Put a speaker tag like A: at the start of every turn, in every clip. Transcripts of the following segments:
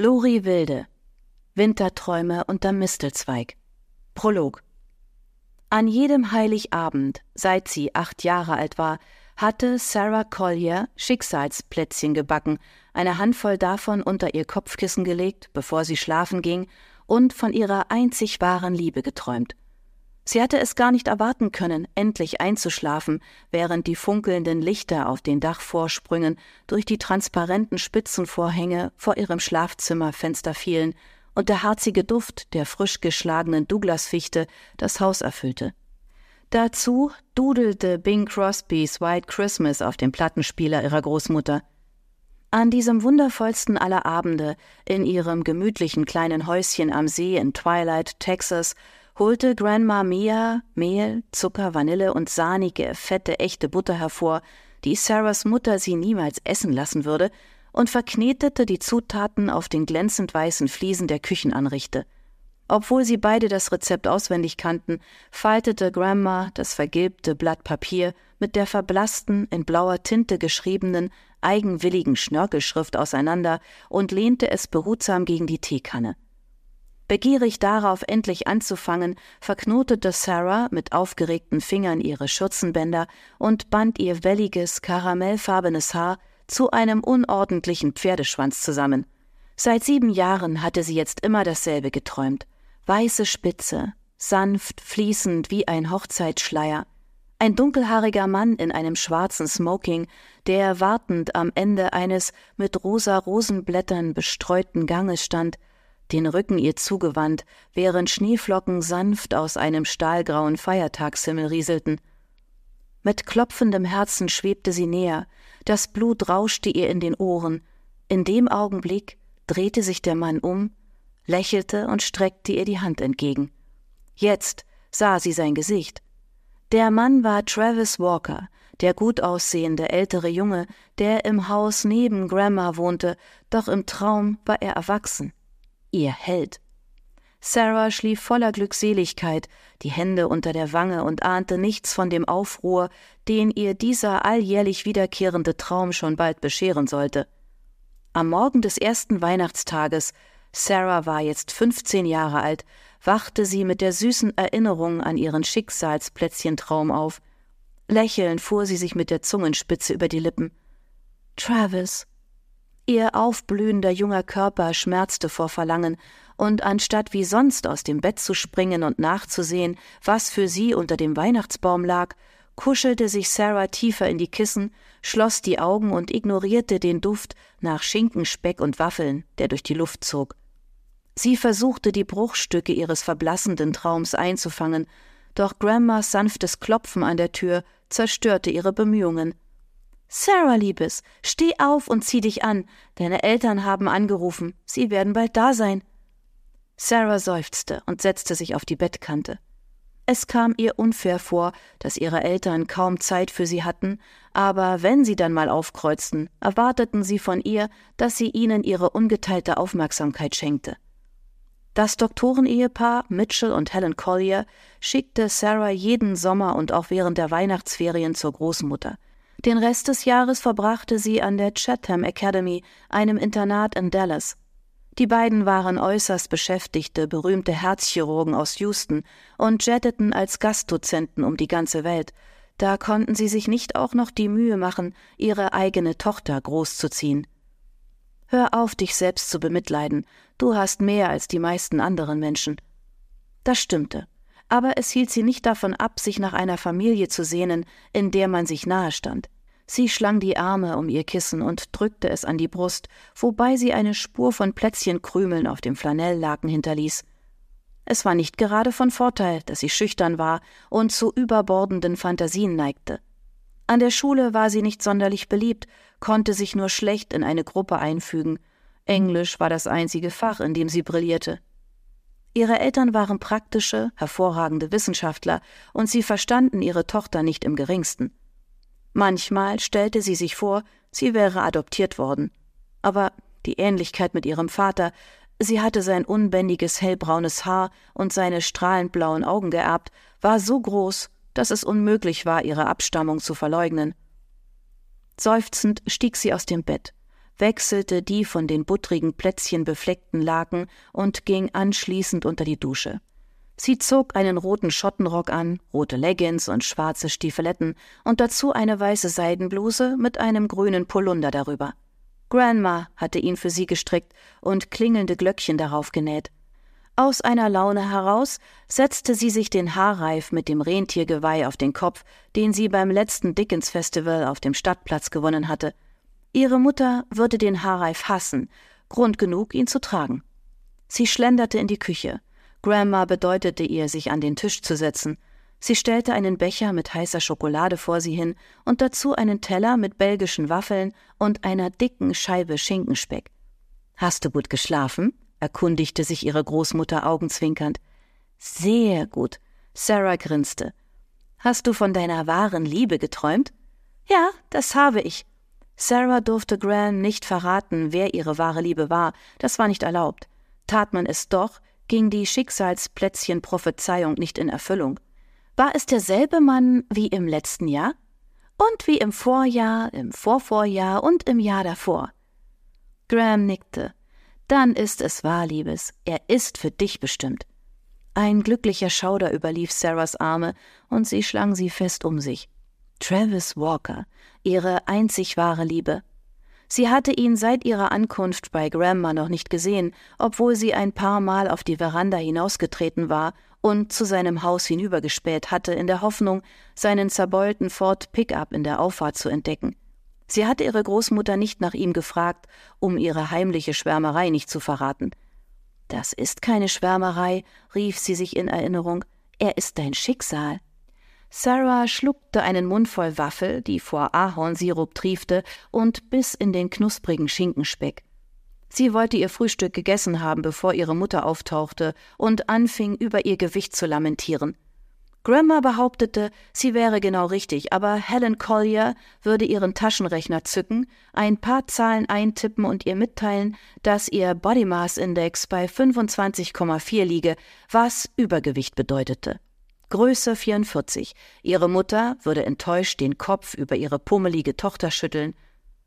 A: Lori Wilde. Winterträume unter Mistelzweig. Prolog. An jedem Heiligabend, seit sie acht Jahre alt war, hatte Sarah Collier Schicksalsplätzchen gebacken, eine Handvoll davon unter ihr Kopfkissen gelegt, bevor sie schlafen ging, und von ihrer einzig wahren Liebe geträumt. Sie hatte es gar nicht erwarten können, endlich einzuschlafen, während die funkelnden Lichter auf den Dachvorsprüngen durch die transparenten Spitzenvorhänge vor ihrem Schlafzimmerfenster fielen und der harzige Duft der frisch geschlagenen Douglasfichte das Haus erfüllte. Dazu dudelte Bing Crosbys White Christmas auf dem Plattenspieler ihrer Großmutter. An diesem wundervollsten aller Abende, in ihrem gemütlichen kleinen Häuschen am See in Twilight, Texas, holte Grandma Mia Mehl, Zucker, Vanille und sahnige, fette, echte Butter hervor, die Sarahs Mutter sie niemals essen lassen würde, und verknetete die Zutaten auf den glänzend weißen Fliesen der Küchenanrichte. Obwohl sie beide das Rezept auswendig kannten, faltete Grandma das vergilbte Blatt Papier mit der verblassten, in blauer Tinte geschriebenen, eigenwilligen Schnörkelschrift auseinander und lehnte es behutsam gegen die Teekanne. Begierig darauf, endlich anzufangen, verknotete Sarah mit aufgeregten Fingern ihre Schürzenbänder und band ihr welliges, karamellfarbenes Haar zu einem unordentlichen Pferdeschwanz zusammen. Seit sieben Jahren hatte sie jetzt immer dasselbe geträumt. Weiße Spitze, sanft, fließend wie ein Hochzeitsschleier. Ein dunkelhaariger Mann in einem schwarzen Smoking, der wartend am Ende eines mit rosa Rosenblättern bestreuten Ganges stand, den Rücken ihr zugewandt, während Schneeflocken sanft aus einem stahlgrauen Feiertagshimmel rieselten. Mit klopfendem Herzen schwebte sie näher, das Blut rauschte ihr in den Ohren. In dem Augenblick drehte sich der Mann um, lächelte und streckte ihr die Hand entgegen. Jetzt sah sie sein Gesicht. Der Mann war Travis Walker, der gut aussehende ältere Junge, der im Haus neben Grandma wohnte, doch im Traum war er erwachsen ihr Held. Sarah schlief voller Glückseligkeit, die Hände unter der Wange und ahnte nichts von dem Aufruhr, den ihr dieser alljährlich wiederkehrende Traum schon bald bescheren sollte. Am Morgen des ersten Weihnachtstages, Sarah war jetzt 15 Jahre alt, wachte sie mit der süßen Erinnerung an ihren Schicksalsplätzchentraum auf. Lächelnd fuhr sie sich mit der Zungenspitze über die Lippen. Travis, Ihr aufblühender junger Körper schmerzte vor Verlangen, und anstatt wie sonst aus dem Bett zu springen und nachzusehen, was für sie unter dem Weihnachtsbaum lag, kuschelte sich Sarah tiefer in die Kissen, schloss die Augen und ignorierte den Duft nach Schinken, Speck und Waffeln, der durch die Luft zog. Sie versuchte, die Bruchstücke ihres verblassenden Traums einzufangen, doch Grandmas sanftes Klopfen an der Tür zerstörte ihre Bemühungen. Sarah, Liebes, steh auf und zieh dich an. Deine Eltern haben angerufen. Sie werden bald da sein. Sarah seufzte und setzte sich auf die Bettkante. Es kam ihr unfair vor, dass ihre Eltern kaum Zeit für sie hatten, aber wenn sie dann mal aufkreuzten, erwarteten sie von ihr, dass sie ihnen ihre ungeteilte Aufmerksamkeit schenkte. Das Doktorenehepaar Mitchell und Helen Collier schickte Sarah jeden Sommer und auch während der Weihnachtsferien zur Großmutter. Den Rest des Jahres verbrachte sie an der Chatham Academy, einem Internat in Dallas. Die beiden waren äußerst beschäftigte, berühmte Herzchirurgen aus Houston und jetteten als Gastdozenten um die ganze Welt. Da konnten sie sich nicht auch noch die Mühe machen, ihre eigene Tochter großzuziehen. Hör auf, dich selbst zu bemitleiden. Du hast mehr als die meisten anderen Menschen. Das stimmte aber es hielt sie nicht davon ab, sich nach einer Familie zu sehnen, in der man sich nahe stand. Sie schlang die Arme um ihr Kissen und drückte es an die Brust, wobei sie eine Spur von Plätzchenkrümeln auf dem Flanelllaken hinterließ. Es war nicht gerade von Vorteil, dass sie schüchtern war und zu überbordenden Fantasien neigte. An der Schule war sie nicht sonderlich beliebt, konnte sich nur schlecht in eine Gruppe einfügen. Englisch war das einzige Fach, in dem sie brillierte. Ihre Eltern waren praktische, hervorragende Wissenschaftler, und sie verstanden ihre Tochter nicht im geringsten. Manchmal stellte sie sich vor, sie wäre adoptiert worden. Aber die Ähnlichkeit mit ihrem Vater, sie hatte sein unbändiges hellbraunes Haar und seine strahlend blauen Augen geerbt, war so groß, dass es unmöglich war, ihre Abstammung zu verleugnen. Seufzend stieg sie aus dem Bett wechselte die von den buttrigen Plätzchen befleckten Laken und ging anschließend unter die Dusche. Sie zog einen roten Schottenrock an, rote Leggings und schwarze Stiefeletten und dazu eine weiße Seidenbluse mit einem grünen Polunder darüber. Grandma hatte ihn für sie gestrickt und klingelnde Glöckchen darauf genäht. Aus einer Laune heraus setzte sie sich den Haarreif mit dem Rentiergeweih auf den Kopf, den sie beim letzten Dickens Festival auf dem Stadtplatz gewonnen hatte. Ihre Mutter würde den Haarreif hassen, Grund genug, ihn zu tragen. Sie schlenderte in die Küche. Grandma bedeutete ihr, sich an den Tisch zu setzen. Sie stellte einen Becher mit heißer Schokolade vor sie hin und dazu einen Teller mit belgischen Waffeln und einer dicken Scheibe Schinkenspeck. Hast du gut geschlafen? erkundigte sich ihre Großmutter augenzwinkernd. Sehr gut. Sarah grinste. Hast du von deiner wahren Liebe geträumt? Ja, das habe ich. Sarah durfte Graham nicht verraten, wer ihre wahre Liebe war, das war nicht erlaubt. Tat man es doch, ging die Schicksalsplätzchen-Prophezeiung nicht in Erfüllung. War es derselbe Mann wie im letzten Jahr? Und wie im Vorjahr, im Vorvorjahr und im Jahr davor? Graham nickte. Dann ist es wahr, Liebes, er ist für dich bestimmt. Ein glücklicher Schauder überlief Sarahs Arme, und sie schlang sie fest um sich. Travis Walker, ihre einzig wahre Liebe. Sie hatte ihn seit ihrer Ankunft bei Grandma noch nicht gesehen, obwohl sie ein paar Mal auf die Veranda hinausgetreten war und zu seinem Haus hinübergespäht hatte, in der Hoffnung, seinen zerbeulten Ford Pickup in der Auffahrt zu entdecken. Sie hatte ihre Großmutter nicht nach ihm gefragt, um ihre heimliche Schwärmerei nicht zu verraten. Das ist keine Schwärmerei, rief sie sich in Erinnerung, er ist dein Schicksal. Sarah schluckte einen Mund voll Waffel, die vor Ahornsirup triefte, und biss in den knusprigen Schinkenspeck. Sie wollte ihr Frühstück gegessen haben, bevor ihre Mutter auftauchte und anfing, über ihr Gewicht zu lamentieren. Grandma behauptete, sie wäre genau richtig, aber Helen Collier würde ihren Taschenrechner zücken, ein paar Zahlen eintippen und ihr mitteilen, dass ihr Body Mass Index bei 25,4 liege, was Übergewicht bedeutete. Größe 44. Ihre Mutter würde enttäuscht den Kopf über ihre pummelige Tochter schütteln.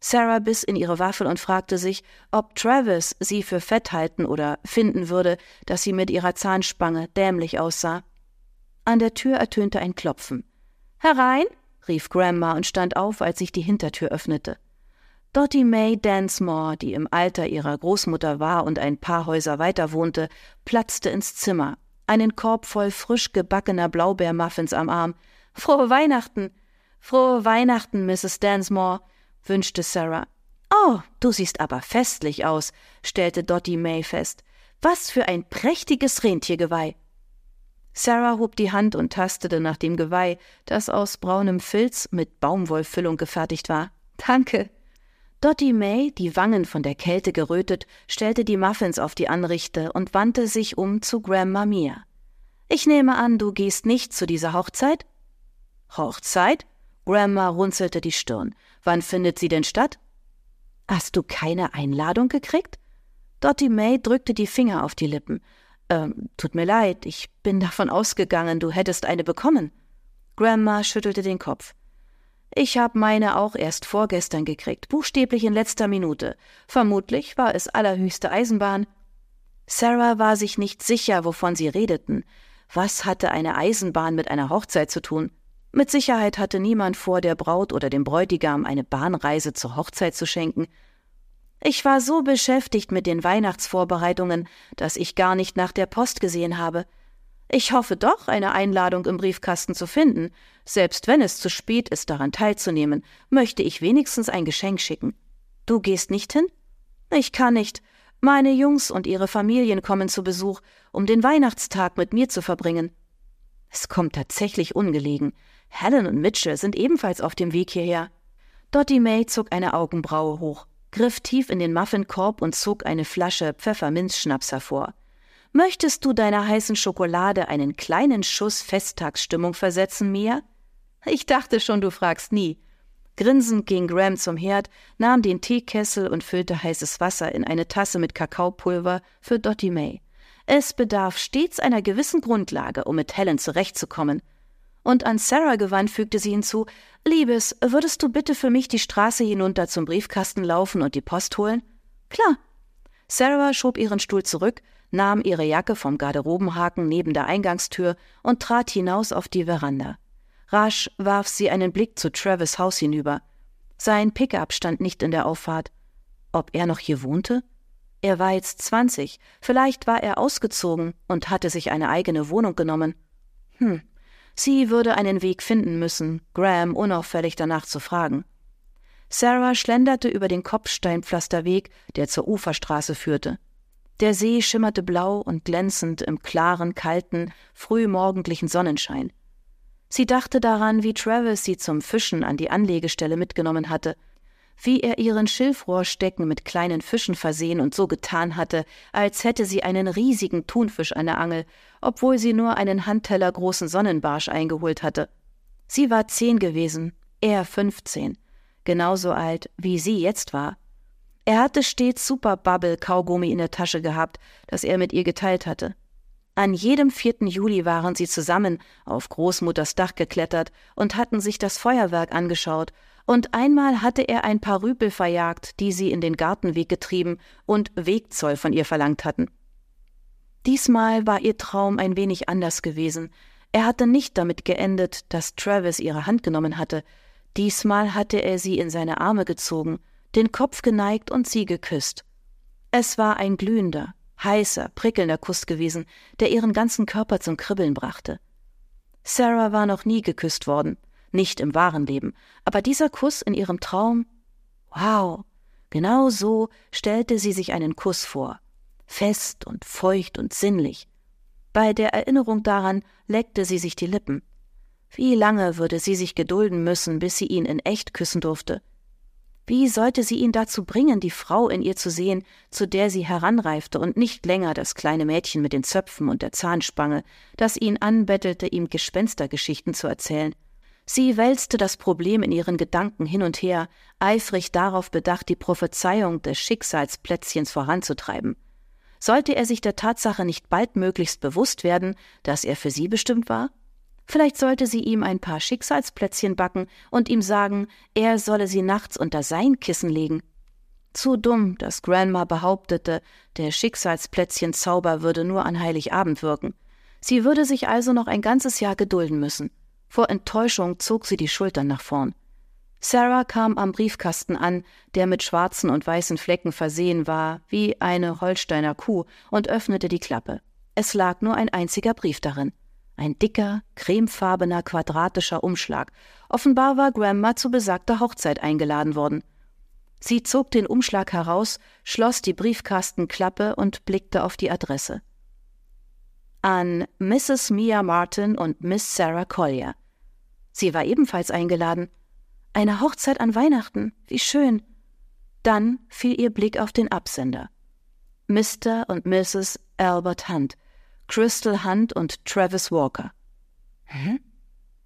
A: Sarah biss in ihre Waffel und fragte sich, ob Travis sie für fett halten oder finden würde, dass sie mit ihrer Zahnspange dämlich aussah. An der Tür ertönte ein Klopfen. Herein! rief Grandma und stand auf, als sich die Hintertür öffnete. Dottie May Dansmore, die im Alter ihrer Großmutter war und ein paar Häuser weiter wohnte, platzte ins Zimmer, einen Korb voll frisch gebackener Blaubeermuffins am Arm. Frohe Weihnachten! Frohe Weihnachten, Mrs. Dansmore, wünschte Sarah. Oh, du siehst aber festlich aus, stellte Dottie May fest. Was für ein prächtiges Rentiergeweih! Sarah hob die Hand und tastete nach dem Geweih, das aus braunem Filz mit Baumwollfüllung gefertigt war. Danke. Dottie May, die Wangen von der Kälte gerötet, stellte die Muffins auf die Anrichte und wandte sich um zu Grandma Mia. Ich nehme an, du gehst nicht zu dieser Hochzeit? Hochzeit? Grandma runzelte die Stirn. Wann findet sie denn statt? Hast du keine Einladung gekriegt? Dottie May drückte die Finger auf die Lippen. Ähm, tut mir leid, ich bin davon ausgegangen, du hättest eine bekommen. Grandma schüttelte den Kopf. Ich habe meine auch erst vorgestern gekriegt, buchstäblich in letzter Minute. Vermutlich war es allerhöchste Eisenbahn. Sarah war sich nicht sicher, wovon sie redeten. Was hatte eine Eisenbahn mit einer Hochzeit zu tun? Mit Sicherheit hatte niemand vor, der Braut oder dem Bräutigam eine Bahnreise zur Hochzeit zu schenken. Ich war so beschäftigt mit den Weihnachtsvorbereitungen, dass ich gar nicht nach der Post gesehen habe. Ich hoffe doch, eine Einladung im Briefkasten zu finden. Selbst wenn es zu spät ist, daran teilzunehmen, möchte ich wenigstens ein Geschenk schicken. Du gehst nicht hin? Ich kann nicht. Meine Jungs und ihre Familien kommen zu Besuch, um den Weihnachtstag mit mir zu verbringen. Es kommt tatsächlich ungelegen. Helen und Mitchell sind ebenfalls auf dem Weg hierher. Dottie May zog eine Augenbraue hoch griff tief in den Muffinkorb und zog eine Flasche Pfefferminzschnaps hervor. Möchtest du deiner heißen Schokolade einen kleinen Schuss Festtagsstimmung versetzen, Mia? Ich dachte schon, du fragst nie. Grinsend ging Graham zum Herd, nahm den Teekessel und füllte heißes Wasser in eine Tasse mit Kakaopulver für Dottie May. Es bedarf stets einer gewissen Grundlage, um mit Helen zurechtzukommen. Und an Sarah gewandt fügte sie hinzu Liebes, würdest du bitte für mich die Straße hinunter zum Briefkasten laufen und die Post holen? Klar. Sarah schob ihren Stuhl zurück, nahm ihre Jacke vom Garderobenhaken neben der Eingangstür und trat hinaus auf die Veranda. Rasch warf sie einen Blick zu Travis Haus hinüber. Sein Pickup stand nicht in der Auffahrt. Ob er noch hier wohnte? Er war jetzt zwanzig, vielleicht war er ausgezogen und hatte sich eine eigene Wohnung genommen. Hm, sie würde einen Weg finden müssen, Graham unauffällig danach zu fragen. Sarah schlenderte über den Kopfsteinpflasterweg, der zur Uferstraße führte. Der See schimmerte blau und glänzend im klaren, kalten, frühmorgendlichen Sonnenschein. Sie dachte daran, wie Travis sie zum Fischen an die Anlegestelle mitgenommen hatte, wie er ihren Schilfrohrstecken mit kleinen Fischen versehen und so getan hatte, als hätte sie einen riesigen Thunfisch an der Angel, obwohl sie nur einen Handteller großen Sonnenbarsch eingeholt hatte. Sie war zehn gewesen, er fünfzehn, genauso alt, wie sie jetzt war. Er hatte stets Super Bubble Kaugummi in der Tasche gehabt, das er mit ihr geteilt hatte. An jedem 4. Juli waren sie zusammen auf Großmutters Dach geklettert und hatten sich das Feuerwerk angeschaut, und einmal hatte er ein paar Rüpel verjagt, die sie in den Gartenweg getrieben und Wegzoll von ihr verlangt hatten. Diesmal war ihr Traum ein wenig anders gewesen. Er hatte nicht damit geendet, dass Travis ihre Hand genommen hatte. Diesmal hatte er sie in seine Arme gezogen, den Kopf geneigt und sie geküsst. Es war ein glühender, heißer, prickelnder Kuss gewesen, der ihren ganzen Körper zum Kribbeln brachte. Sarah war noch nie geküsst worden, nicht im wahren Leben, aber dieser Kuss in ihrem Traum, wow, genau so stellte sie sich einen Kuss vor, fest und feucht und sinnlich. Bei der Erinnerung daran leckte sie sich die Lippen. Wie lange würde sie sich gedulden müssen, bis sie ihn in echt küssen durfte? Wie sollte sie ihn dazu bringen, die Frau in ihr zu sehen, zu der sie heranreifte und nicht länger das kleine Mädchen mit den Zöpfen und der Zahnspange, das ihn anbettelte, ihm Gespenstergeschichten zu erzählen? Sie wälzte das Problem in ihren Gedanken hin und her, eifrig darauf bedacht, die Prophezeiung des Schicksalsplätzchens voranzutreiben. Sollte er sich der Tatsache nicht baldmöglichst bewusst werden, dass er für sie bestimmt war? Vielleicht sollte sie ihm ein paar Schicksalsplätzchen backen und ihm sagen, er solle sie nachts unter sein Kissen legen. Zu dumm, dass Grandma behauptete, der Schicksalsplätzchenzauber würde nur an Heiligabend wirken. Sie würde sich also noch ein ganzes Jahr gedulden müssen. Vor Enttäuschung zog sie die Schultern nach vorn. Sarah kam am Briefkasten an, der mit schwarzen und weißen Flecken versehen war, wie eine Holsteiner Kuh, und öffnete die Klappe. Es lag nur ein einziger Brief darin. Ein dicker, cremefarbener, quadratischer Umschlag. Offenbar war Grandma zu besagter Hochzeit eingeladen worden. Sie zog den Umschlag heraus, schloss die Briefkastenklappe und blickte auf die Adresse. An Mrs. Mia Martin und Miss Sarah Collier. Sie war ebenfalls eingeladen. Eine Hochzeit an Weihnachten, wie schön. Dann fiel ihr Blick auf den Absender. Mr. und Mrs. Albert Hunt, Crystal Hunt und Travis Walker. Hm?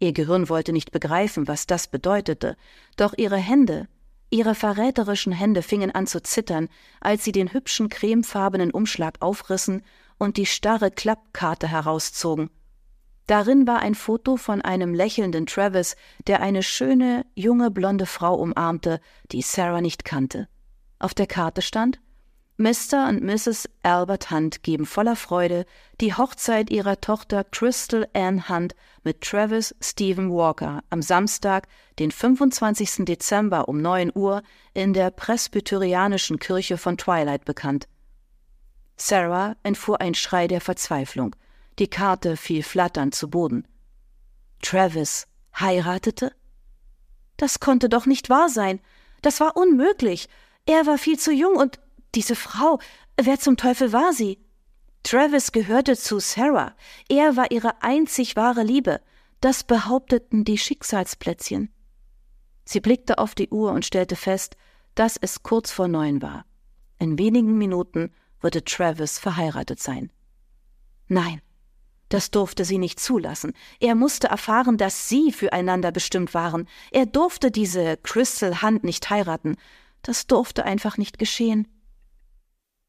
A: Ihr Gehirn wollte nicht begreifen, was das bedeutete, doch ihre Hände, ihre verräterischen Hände fingen an zu zittern, als sie den hübschen cremefarbenen Umschlag aufrissen und die starre Klappkarte herauszogen. Darin war ein Foto von einem lächelnden Travis, der eine schöne, junge, blonde Frau umarmte, die Sarah nicht kannte. Auf der Karte stand Mr. und Mrs. Albert Hunt geben voller Freude die Hochzeit ihrer Tochter Crystal Ann Hunt mit Travis Stephen Walker am Samstag, den 25. Dezember um 9 Uhr in der Presbyterianischen Kirche von Twilight bekannt. Sarah entfuhr ein Schrei der Verzweiflung. Die Karte fiel flatternd zu Boden. Travis heiratete? Das konnte doch nicht wahr sein. Das war unmöglich. Er war viel zu jung und diese Frau, wer zum Teufel war sie? Travis gehörte zu Sarah. Er war ihre einzig wahre Liebe. Das behaupteten die Schicksalsplätzchen. Sie blickte auf die Uhr und stellte fest, dass es kurz vor neun war. In wenigen Minuten würde Travis verheiratet sein. Nein, das durfte sie nicht zulassen. Er musste erfahren, dass sie füreinander bestimmt waren. Er durfte diese Crystal Hunt nicht heiraten. Das durfte einfach nicht geschehen.